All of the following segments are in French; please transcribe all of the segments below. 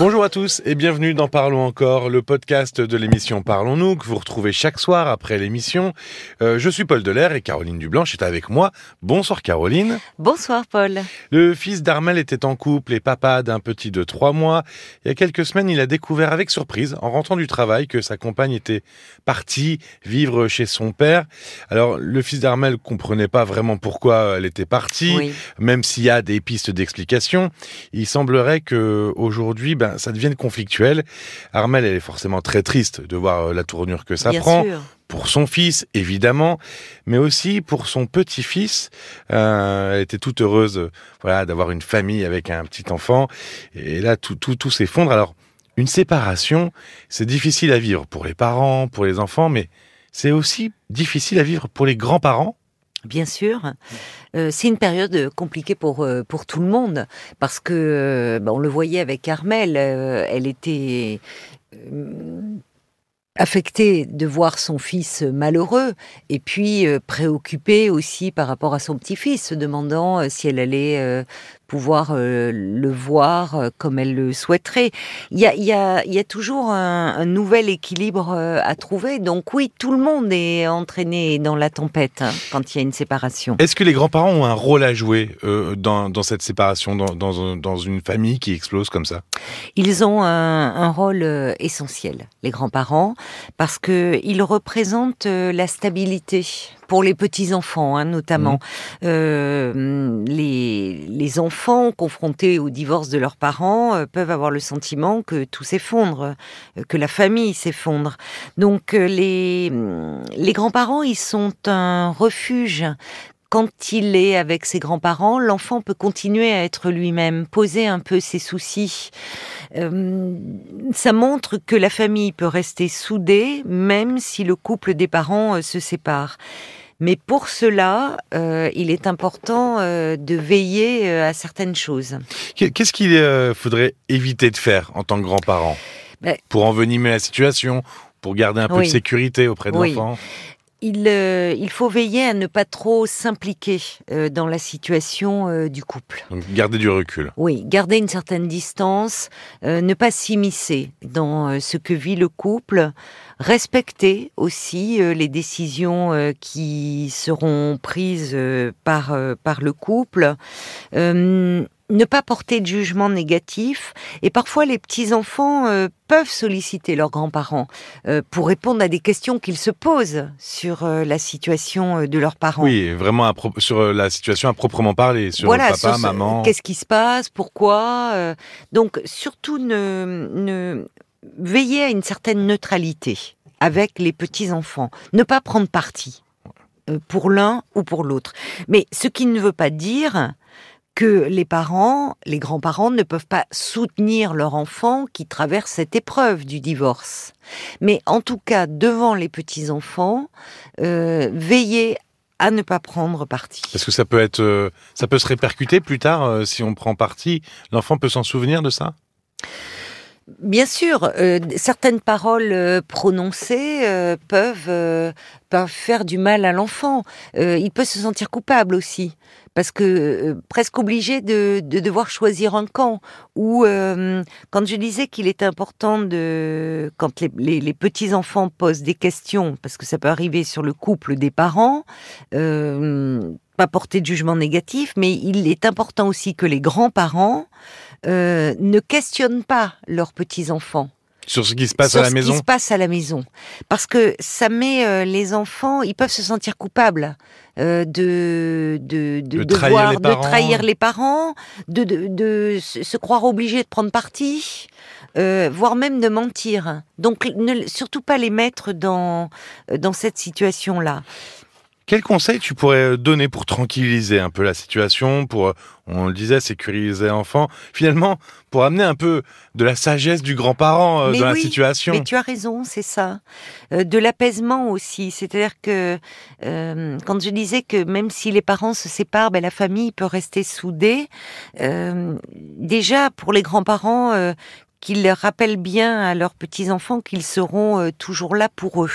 Bonjour à tous et bienvenue dans Parlons encore, le podcast de l'émission Parlons-nous que vous retrouvez chaque soir après l'émission. Euh, je suis Paul Delair et Caroline Dublanche est avec moi. Bonsoir Caroline. Bonsoir Paul. Le fils d'Armel était en couple et papa d'un petit de trois mois. Il y a quelques semaines, il a découvert avec surprise, en rentrant du travail, que sa compagne était partie vivre chez son père. Alors le fils d'Armel comprenait pas vraiment pourquoi elle était partie, Oui. même s'il y a des pistes d'explication. Il semblerait que aujourd'hui, ben, ça devienne conflictuel. Armel, elle est forcément très triste de voir euh, la tournure que ça Bien prend sûr. pour son fils, évidemment, mais aussi pour son petit-fils. Euh, elle était toute heureuse, euh, voilà, d'avoir une famille avec un petit enfant. Et là, tout, tout, tout s'effondre. Alors, une séparation, c'est difficile à vivre pour les parents, pour les enfants, mais c'est aussi difficile à vivre pour les grands-parents. Bien sûr. Euh, c'est une période compliquée pour, euh, pour tout le monde parce que, euh, bah, on le voyait avec Armel, euh, elle était euh, affectée de voir son fils malheureux et puis euh, préoccupée aussi par rapport à son petit-fils, se demandant euh, si elle allait euh, pouvoir euh, le voir euh, comme elle le souhaiterait. Il y a, il y a, il y a toujours un, un nouvel équilibre euh, à trouver. Donc oui, tout le monde est entraîné dans la tempête hein, quand il y a une séparation. Est-ce que les grands-parents ont un rôle à jouer dans, dans cette séparation, dans, dans, un- dans une famille qui explose comme ça? Ils ont un, un rôle essentiel, les grands-parents, parce que ils représentent la stabilité pour les petits enfants, hein, notamment Euh, les, les enfants confrontés au divorce de leurs parents euh, peuvent avoir le sentiment que tout s'effondre, euh, que la famille s'effondre. Donc euh, les les grands-parents, ils sont un refuge quand il est avec ses grands-parents, l'enfant peut continuer à être lui-même, poser un peu ses soucis. Euh, ça montre que la famille peut rester soudée même si le couple des parents euh, se sépare. Mais pour cela, euh, il est important de veiller à certaines choses. Qu'est- Qu'est-ce qu'il faudrait éviter de faire en tant que grand-parent? Ben- Pour envenimer la situation, pour garder un peu Oui. de sécurité auprès de Oui. l'enfant? Il, euh, il faut veiller à ne pas trop s'impliquer euh, dans la situation euh, du couple. Donc garder du recul. Oui, garder une certaine distance, ne pas s'immiscer dans ce que vit le couple, respecter aussi les décisions qui seront prises par, par le couple, ne pas porter de jugement négatif. Et parfois, les petits-enfants euh, peuvent solliciter leurs grands-parents euh, pour répondre à des questions qu'ils se posent sur euh, la situation de leurs parents. Oui, vraiment à sur la situation à proprement parler, sur voilà, papa, sur ce- maman. Qu'est-ce qui se passe Pourquoi Donc, surtout, ne, ne veillez à une certaine neutralité avec les petits enfants. Ne pas prendre parti pour l'un ou pour l'autre. Mais ce qui ne veut pas dire que les parents, les grands-parents ne peuvent pas soutenir leur enfant qui traverse cette épreuve du divorce. Mais en tout cas, devant les petits-enfants, euh, veillez à ne pas prendre parti. Parce que ça peut être, euh, ça peut se répercuter plus tard euh, si on prend parti. L'enfant peut s'en souvenir de ça? Bien sûr, euh, certaines paroles euh, prononcées euh, peuvent, faire du mal à l'enfant. Il peut se sentir coupable aussi, parce que presque obligé de, de devoir choisir un camp. Ou quand je disais qu'il est important de, quand les, les- petits enfants posent des questions, parce que ça peut arriver sur le couple des parents. Pas porter de jugement négatif, mais il est important aussi que les grands-parents euh, ne questionnent pas leurs petits-enfants Sur ce qui se passe sur à la ce maison. qui se passe à la maison. Parce que ça met euh, les enfants, ils peuvent se sentir coupables euh, de, de, de, De trahir devoir- les de parents. trahir les parents, de, de, de se croire obligés de prendre parti, euh, voire même de mentir. Donc ne, surtout pas les mettre dans, dans cette situation-là. Quel conseil tu pourrais donner pour tranquilliser un peu la situation, pour, euh, on le disait, sécuriser l'enfant, finalement, pour amener un peu de la sagesse du grand-parent euh, dans la situation? Mais tu as raison, c'est ça. Euh, de l'apaisement aussi. C'est-à-dire que euh, quand je disais que même si les parents se séparent, ben, la famille peut rester soudée. euh, déjà, pour les grands-parents, euh, qu'ils rappellent bien à leurs petits-enfants qu'ils seront euh, toujours là pour eux.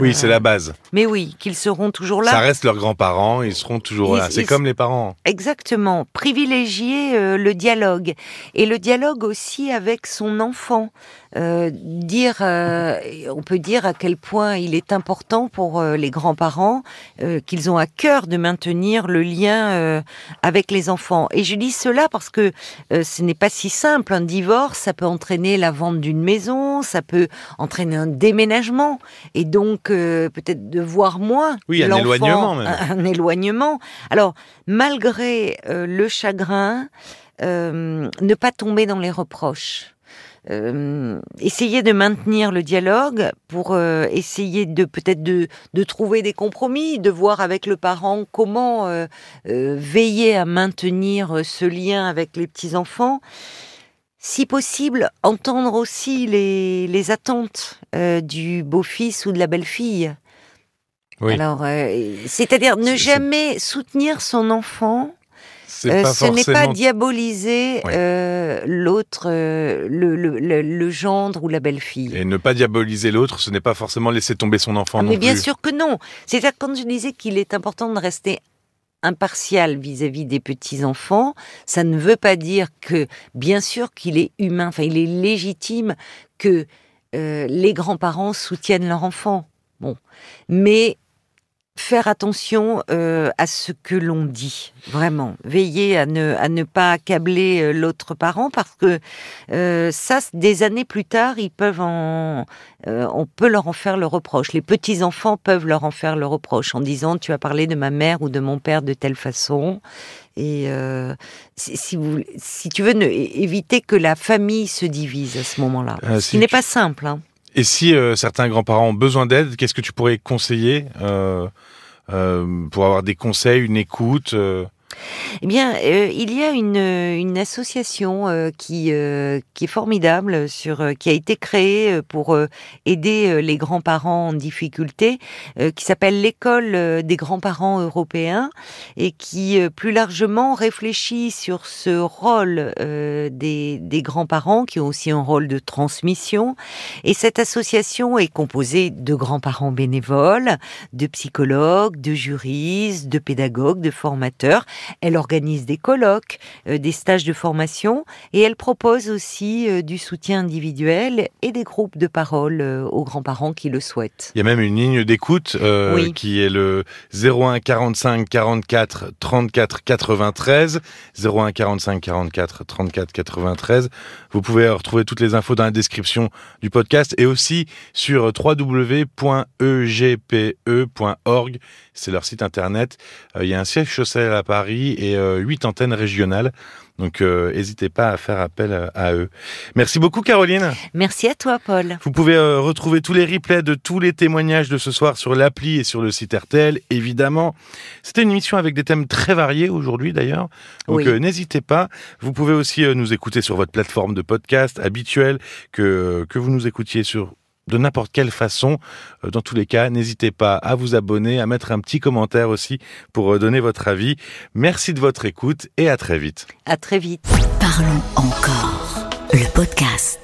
Oui, c'est la base. Mais oui, qu'ils seront toujours là. Ça reste leurs grands-parents, ils seront toujours Ils- là. C'est comme les parents. Exactement. Privilégier euh, le dialogue. Et le dialogue aussi avec son enfant. Euh, dire, euh, on peut dire à quel point il est important pour euh, les grands-parents euh, qu'ils ont à cœur de maintenir le lien euh, avec les enfants. Et je dis cela parce que euh, ce n'est pas si simple. Un divorce, ça peut entraîner la vente d'une maison, ça peut entraîner un déménagement, et donc euh, peut-être de voir moins. Oui, un éloignement même. Un, un éloignement. Alors, malgré euh, le chagrin, euh, ne pas tomber dans les reproches. Euh, essayer de maintenir le dialogue pour euh, essayer de peut-être de, de trouver des compromis, de voir avec le parent comment euh, veiller à maintenir ce lien avec les petits enfants. Si possible, entendre aussi les, les attentes euh, du beau-fils ou de la belle-fille. Oui. Alors, euh, c'est-à-dire ne jamais soutenir son enfant euh, ce n'est pas diaboliser Oui. euh, l'autre, euh, le, le, le- le gendre ou la belle-fille. Et ne pas diaboliser l'autre, ce n'est pas forcément laisser tomber son enfant Ah, non mais bien plus. sûr que non. C'est-à-dire quand je disais qu'il est important de rester impartial vis-à-vis des petits enfants, ça ne veut pas dire que, bien sûr, qu'il est humain. Enfin, il est légitime que euh, les grands-parents soutiennent leur enfant. Bon, mais faire attention euh, à ce que l'on dit, vraiment. Veiller à ne, à ne pas accabler euh, l'autre parent parce que euh, ça, des années plus tard, ils peuvent en, euh, on peut leur en faire le reproche. Les petits enfants peuvent leur en faire le reproche en disant tu as parlé de ma mère ou de mon père de telle façon. Et si, vous, si tu veux ne, éviter que la famille se divise à ce moment-là, ce qui n'est pas simple. Hein. Et si euh, certains grands-parents ont besoin d'aide, qu'est-ce que tu pourrais conseiller euh, euh, pour avoir des conseils, une écoute Eh bien, euh, il y a une, euh, une association euh, qui, qui est formidable, sur, qui a été créée pour aider les grands-parents en difficulté, qui s'appelle l'école des grands-parents européens et qui plus largement réfléchit sur ce rôle des, des grands-parents qui ont aussi un rôle de transmission. Et cette association est composée de grands-parents bénévoles, de psychologues, de juristes, de pédagogues, de formateurs. Elle organise des colloques, euh, des stages de formation et elle propose aussi euh, du soutien individuel et des groupes de parole euh, aux grands-parents qui le souhaitent. Il y a même une ligne d'écoute euh, Oui. qui est le 01 45 44 34 93. 01 45 44 34 93. Vous pouvez retrouver toutes les infos dans la description du podcast et aussi sur www.egpe.org. C'est leur site internet. Il y a un siège social à Paris et euh, huit antennes régionales. Donc, euh, n'hésitez pas à faire appel euh, à eux. Merci beaucoup, Caroline. Merci à toi, Paul. Vous pouvez retrouver tous les replays de tous les témoignages de ce soir sur l'appli et sur le site RTL, évidemment. C'était une émission avec des thèmes très variés aujourd'hui d'ailleurs. Donc Oui. n'hésitez pas. Vous pouvez aussi nous écouter sur votre plateforme de podcast habituelle, que, que vous nous écoutiez sur de n'importe quelle façon. Euh, Dans tous les cas, n'hésitez pas à vous abonner, à mettre un petit commentaire aussi pour euh, donner votre avis. Merci de votre écoute et à très vite. À très vite. Parlons encore. Le podcast.